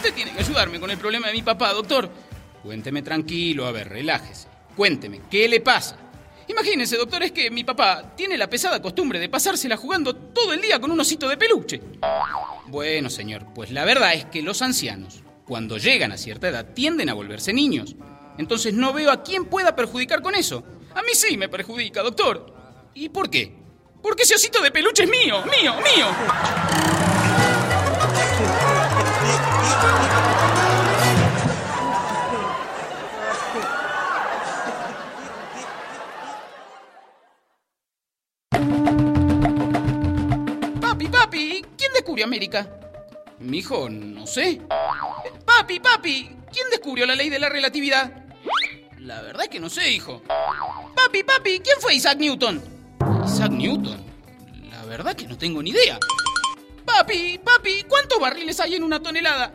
Usted tiene que ayudarme con el problema de mi papá, doctor. Cuénteme tranquilo, a ver, relájese. Cuénteme, ¿qué le pasa? Imagínese, doctor, es que mi papá tiene la pesada costumbre de pasársela jugando todo el día con un osito de peluche. Bueno, señor, pues la verdad es que los ancianos, cuando llegan a cierta edad, tienden a volverse niños. Entonces no veo a quién pueda perjudicar con eso. A mí sí me perjudica, doctor. ¿Y por qué? Porque ese osito de peluche es mío, mío, mío. ¿Quién descubrió América? Mijo, no sé. Papi, papi, ¿quién descubrió la ley de la relatividad? La verdad es que no sé, hijo. Papi, papi, ¿quién fue Isaac Newton? Isaac Newton. La verdad que no tengo ni idea. Papi, papi, ¿cuántos barriles hay en una tonelada?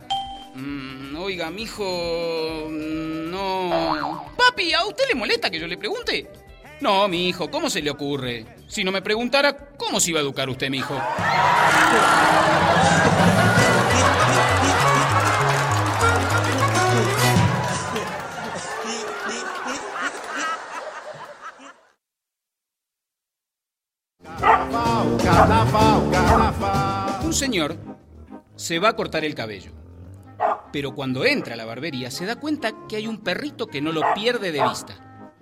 Mm, oiga, mijo, mm, no. Papi, ¿a usted le molesta que yo le pregunte? No, mi hijo, ¿cómo se le ocurre? Si no me preguntara, ¿cómo se iba a educar usted, mi hijo? Un señor se va a cortar el cabello, pero cuando entra a la barbería se da cuenta que hay un perrito que no lo pierde de vista.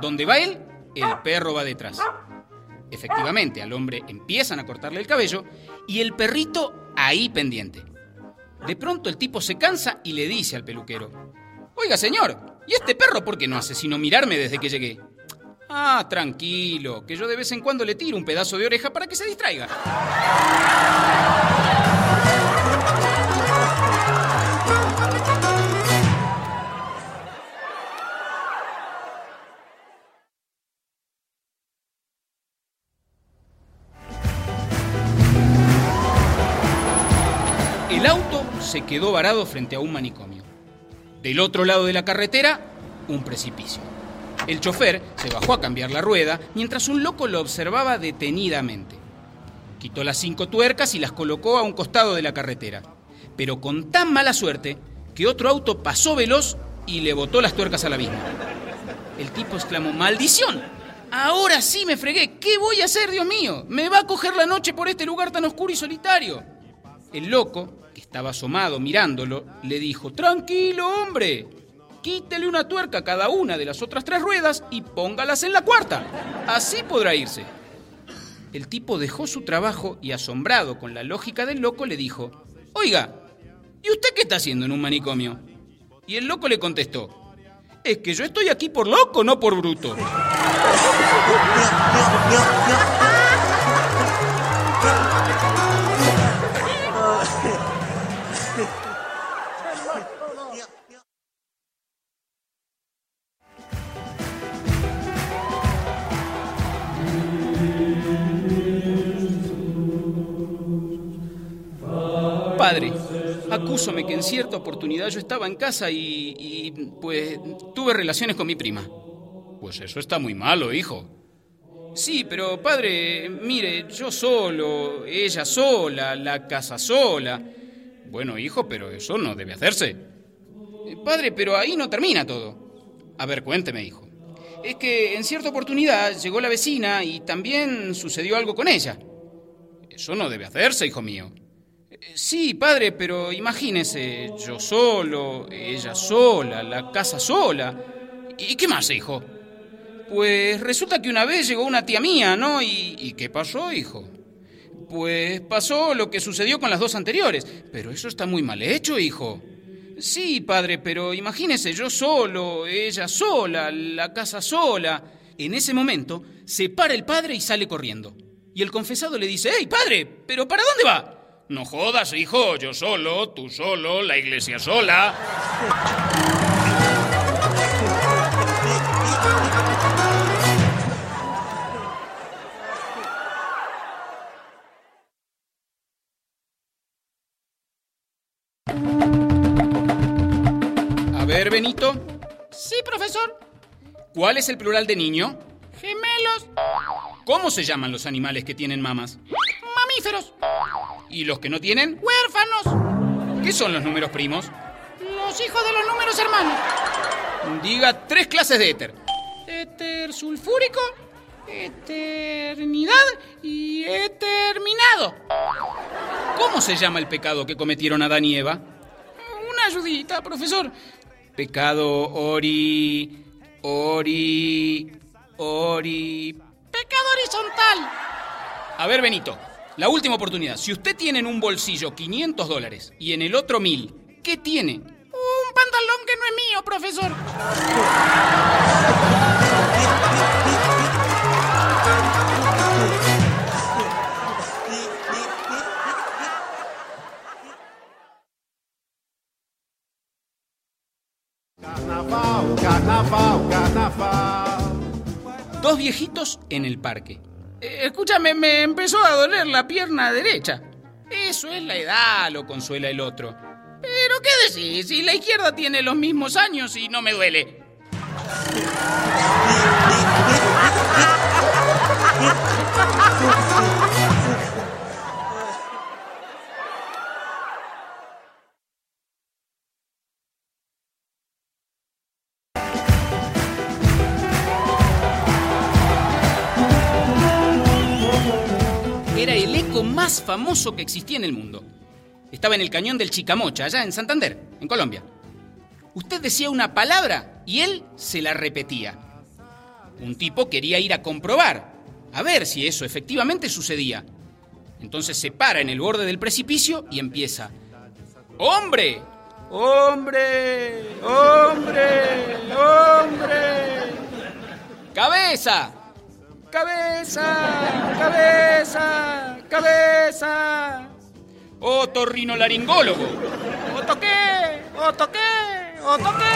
Donde va él, el perro va detrás. Efectivamente, al hombre empiezan a cortarle el cabello y el perrito ahí pendiente. De pronto el tipo se cansa y le dice al peluquero, Oiga señor, ¿y este perro por qué no hace sino mirarme desde que llegué? Ah, tranquilo, que yo de vez en cuando le tiro un pedazo de oreja para que se distraiga. El auto se quedó varado frente a un manicomio. Del otro lado de la carretera, un precipicio. El chofer se bajó a cambiar la rueda mientras un loco lo observaba detenidamente. Quitó las cinco tuercas y las colocó a un costado de la carretera, pero con tan mala suerte que otro auto pasó veloz y le botó las tuercas al abismo. El tipo exclamó, ¡maldición! Ahora sí me fregué. ¿Qué voy a hacer, Dios mío? Me va a coger la noche por este lugar tan oscuro y solitario. El loco, que estaba asomado mirándolo, le dijo, Tranquilo, hombre. Quítele una tuerca a cada una de las otras tres ruedas y póngalas en la cuarta. Así podrá irse. El tipo dejó su trabajo y, asombrado con la lógica del loco, le dijo, Oiga, ¿y usted qué está haciendo en un manicomio? Y el loco le contestó, Es que yo estoy aquí por loco, no por bruto. Padre, acúsome que en cierta oportunidad yo estaba en casa y, y, pues tuve relaciones con mi prima. Pues eso está muy malo, hijo. Sí, pero padre, mire, yo solo, ella sola, la casa sola. Bueno, hijo, pero eso no debe hacerse. Padre, pero ahí no termina todo. A ver, cuénteme, hijo. Es que en cierta oportunidad llegó la vecina y también sucedió algo con ella. Eso no debe hacerse, hijo mío. Sí, padre, pero imagínese, yo solo, ella sola, la casa sola. ¿Y qué más, hijo? Pues resulta que una vez llegó una tía mía, ¿no? ¿Y, y qué pasó, hijo? Pues pasó lo que sucedió con las dos anteriores. Pero eso está muy mal hecho, hijo. Sí, padre, pero imagínese, yo solo, ella sola, la casa sola. En ese momento, se para el padre y sale corriendo. Y el confesado le dice, ¡Hey, padre! ¿Pero para dónde va? No jodas, hijo, yo solo, tú solo, la iglesia sola. ver, Benito. Sí, profesor. ¿Cuál es el plural de niño? Gemelos. ¿Cómo se llaman los animales que tienen mamas? Mamíferos. ¿Y los que no tienen? Huérfanos. ¿Qué son los números primos? Los hijos de los números hermanos. Diga tres clases de éter. Éter sulfúrico, eternidad y eterminado. ¿Cómo se llama el pecado que cometieron Adán y Eva? Una ayudita, profesor. Pecado ori... ori... ori... Pecado horizontal. A ver, Benito, la última oportunidad. Si usted tiene en un bolsillo 500 dólares y en el otro 1000, ¿qué tiene? Un pantalón que no es mío, profesor. viejitos en el parque. Eh, escúchame, me empezó a doler la pierna derecha. Eso es la edad, lo consuela el otro. Pero ¿qué decís? Si la izquierda tiene los mismos años y no me duele. más famoso que existía en el mundo. Estaba en el cañón del Chicamocha, allá en Santander, en Colombia. Usted decía una palabra y él se la repetía. Un tipo quería ir a comprobar, a ver si eso efectivamente sucedía. Entonces se para en el borde del precipicio y empieza. ¡Hombre! ¡Hombre! ¡Hombre! ¡Hombre! ¡Cabeza! ¡Cabeza! ¡Cabeza! ¡Cabeza! Otorrinolaringólogo. ¿Oto qué? ¿Oto qué? ¿Oto qué?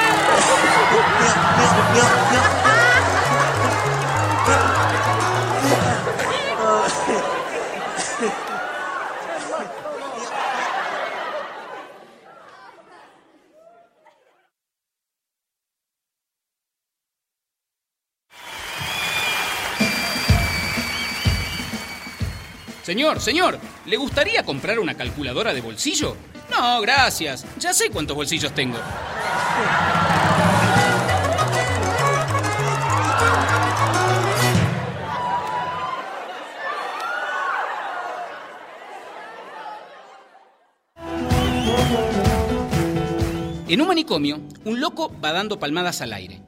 Señor, señor, ¿le gustaría comprar una calculadora de bolsillo? No, gracias. Ya sé cuántos bolsillos tengo. En un manicomio, un loco va dando palmadas al aire.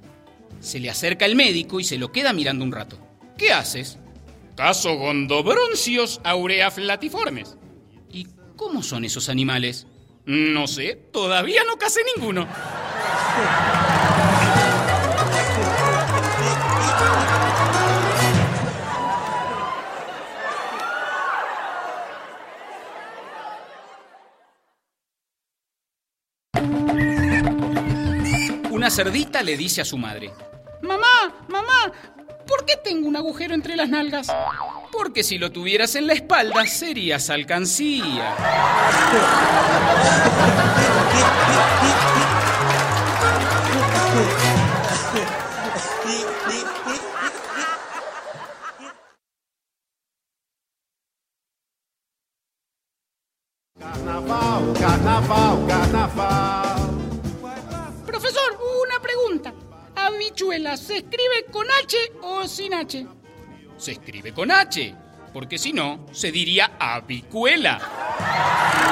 Se le acerca el médico y se lo queda mirando un rato. ¿Qué haces? Caso gondobroncios aureaflatiformes. ¿Y cómo son esos animales? No sé, todavía no casé ninguno. Una cerdita le dice a su madre, Mamá, mamá, ¿por qué tengo un agujero entre las nalgas? porque si lo tuvieras en la espalda serías alcancía. ¿Habichuela se escribe con H o sin H? Se escribe con H, porque si no, se diría avicuela.